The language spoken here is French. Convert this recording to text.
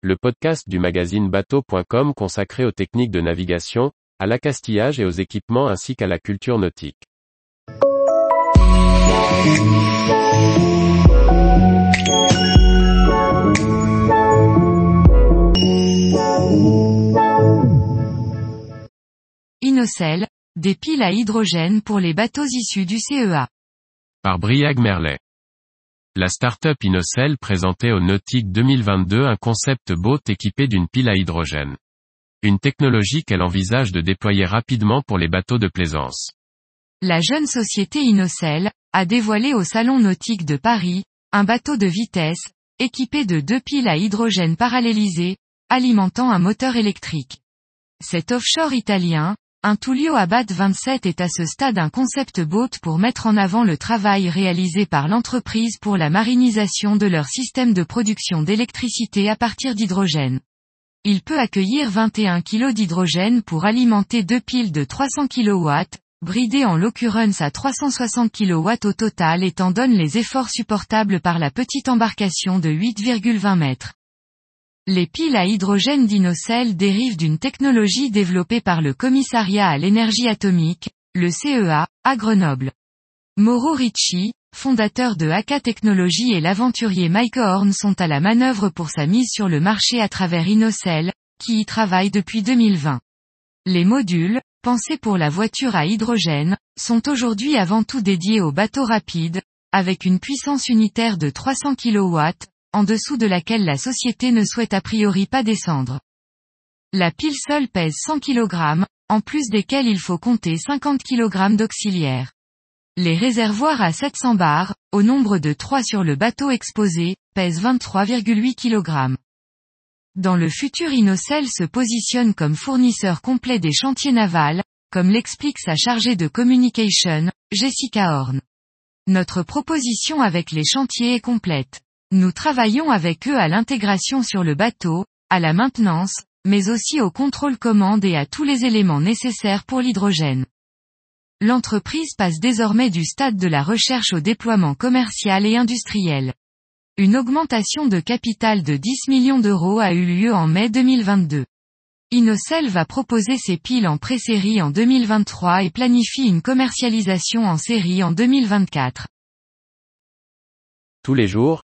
le podcast du magazine bateau.com consacré aux techniques de navigation, à l'accastillage et aux équipements ainsi qu'à la culture nautique. Inocel, des piles à hydrogène pour les bateaux issus du CEA. Par Briag Merlet. La start-up Inocel présentait au Nautique 2022 un concept boat équipé d'une pile à hydrogène. Une technologie qu'elle envisage de déployer rapidement pour les bateaux de plaisance. La jeune société Inocel a dévoilé au Salon Nautique de Paris, un bateau de vitesse, équipé de deux piles à hydrogène parallélisées, alimentant un moteur électrique. Cet offshore italien, un Tullio Abad 27 est à ce stade un concept boat pour mettre en avant le travail réalisé par l'entreprise pour la marinisation de leur système de production d'électricité à partir d'hydrogène. Il peut accueillir 21 kg d'hydrogène pour alimenter deux piles de 300 kW, bridées en l'occurrence à 360 kW au total étant donne les efforts supportables par la petite embarcation de 8,20 mètres. Les piles à hydrogène d'Inocel dérivent d'une technologie développée par le Commissariat à l'énergie atomique, le CEA, à Grenoble. Mauro Ricci, fondateur de Haka Technologies et l'aventurier Mike Horn sont à la manœuvre pour sa mise sur le marché à travers Inocel, qui y travaille depuis 2020. Les modules, pensés pour la voiture à hydrogène, sont aujourd'hui avant tout dédiés aux bateaux rapides, avec une puissance unitaire de 300 kW, en dessous de laquelle la société ne souhaite a priori pas descendre. La pile seule pèse 100 kg, en plus desquels il faut compter 50 kg d'auxiliaires. Les réservoirs à 700 bars, au nombre de 3 sur le bateau exposé, pèsent 23,8 kg. Dans le futur Inocel se positionne comme fournisseur complet des chantiers navals, comme l'explique sa chargée de communication, Jessica Horn. Notre proposition avec les chantiers est complète. Nous travaillons avec eux à l'intégration sur le bateau, à la maintenance, mais aussi au contrôle commande et à tous les éléments nécessaires pour l'hydrogène. L'entreprise passe désormais du stade de la recherche au déploiement commercial et industriel. Une augmentation de capital de 10 millions d'euros a eu lieu en mai 2022. Inocel va proposer ses piles en pré-série en 2023 et planifie une commercialisation en série en 2024. Tous les jours,